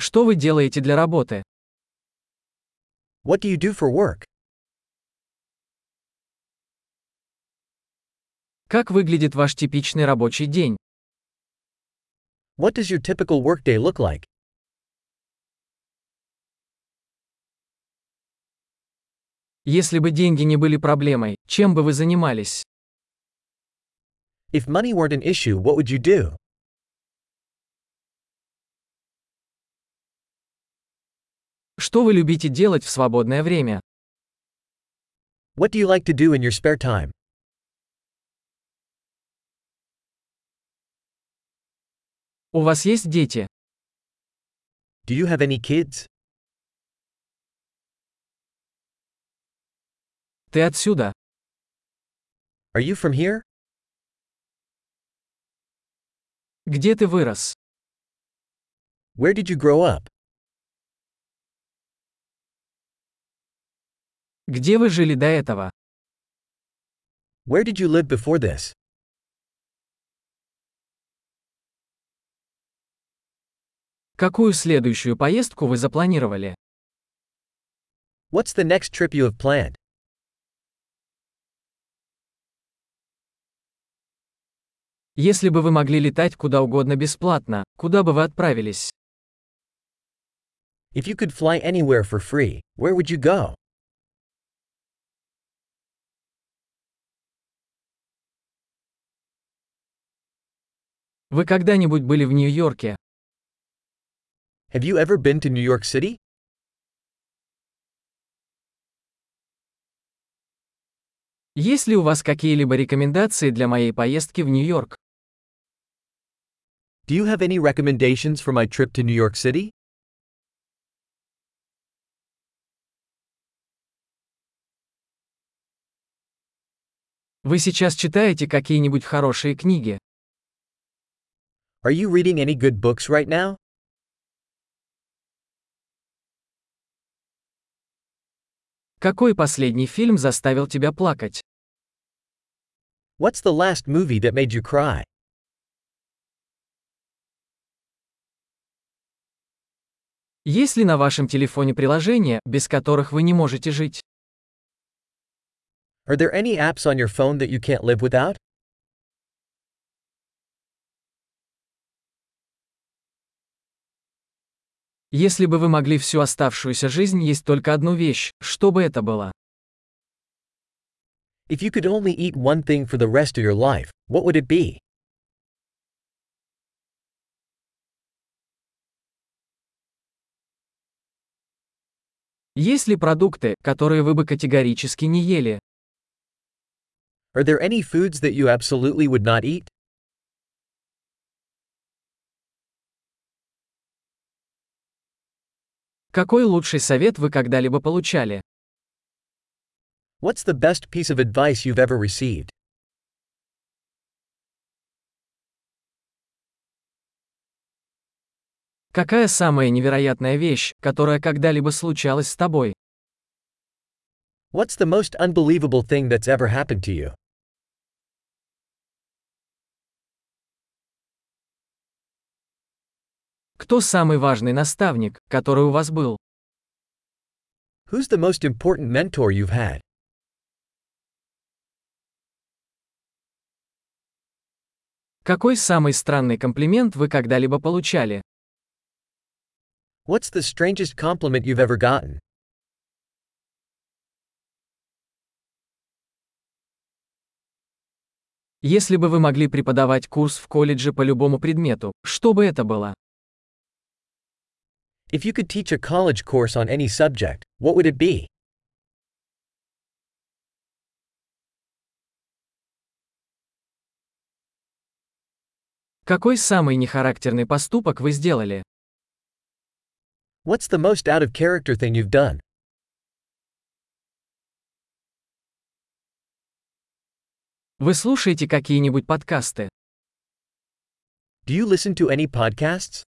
Что вы делаете для работы? What do you do for work? Как выглядит ваш типичный рабочий день? What does your typical workday look like? Если бы деньги не были проблемой, чем бы вы занимались? If money weren't an issue, what would you do? Что вы любите делать в свободное время? What do you like to do in your spare time? У вас есть дети? Do you have any kids? Ты отсюда? Are you from here? Где ты вырос? Where did you grow up? Где вы жили до этого? Where did you live before this? Какую следующую поездку вы запланировали? What's the next trip you have planned? Если бы вы могли летать куда угодно бесплатно, куда бы вы отправились? If you could fly anywhere for free, where would you go? Вы когда-нибудь были в Нью-Йорке? Have you ever been to New York City? Есть ли у вас какие-либо рекомендации для моей поездки в Нью-Йорк? Do you have any recommendations for my trip to New York City? Вы сейчас читаете какие-нибудь хорошие книги? Are you reading any good books right now? Какой последний фильм заставил тебя плакать? What's the last movie that made you cry? Есть ли на вашем телефоне приложения, без которых вы не можете жить? Are there any apps on your phone that you can't live without? Если бы вы могли всю оставшуюся жизнь есть только одну вещь, что бы это было? If you could only eat one thing for the rest of your life, what would it be? Есть ли продукты, которые вы бы категорически не ели? Are there any foods that you absolutely would not eat? Какой лучший совет вы когда-либо получали? What's the best piece of advice you've ever received? Какая самая невероятная вещь, которая когда-либо случалась с тобой? What's the most unbelievable thing that's ever happened to you? Кто самый важный наставник, который у вас был? Who's the most important mentor you've had? Какой самый странный комплимент вы когда-либо получали? What's the strangest compliment you've ever gotten? Если бы вы могли преподавать курс в колледже по любому предмету, что бы это было? If you could teach a college course on any subject, what would it be? Какой самый нехарактерный поступок вы сделали? What's the most out of character thing you've done? Вы слушаете какие-нибудь подкасты? Do you listen to any podcasts?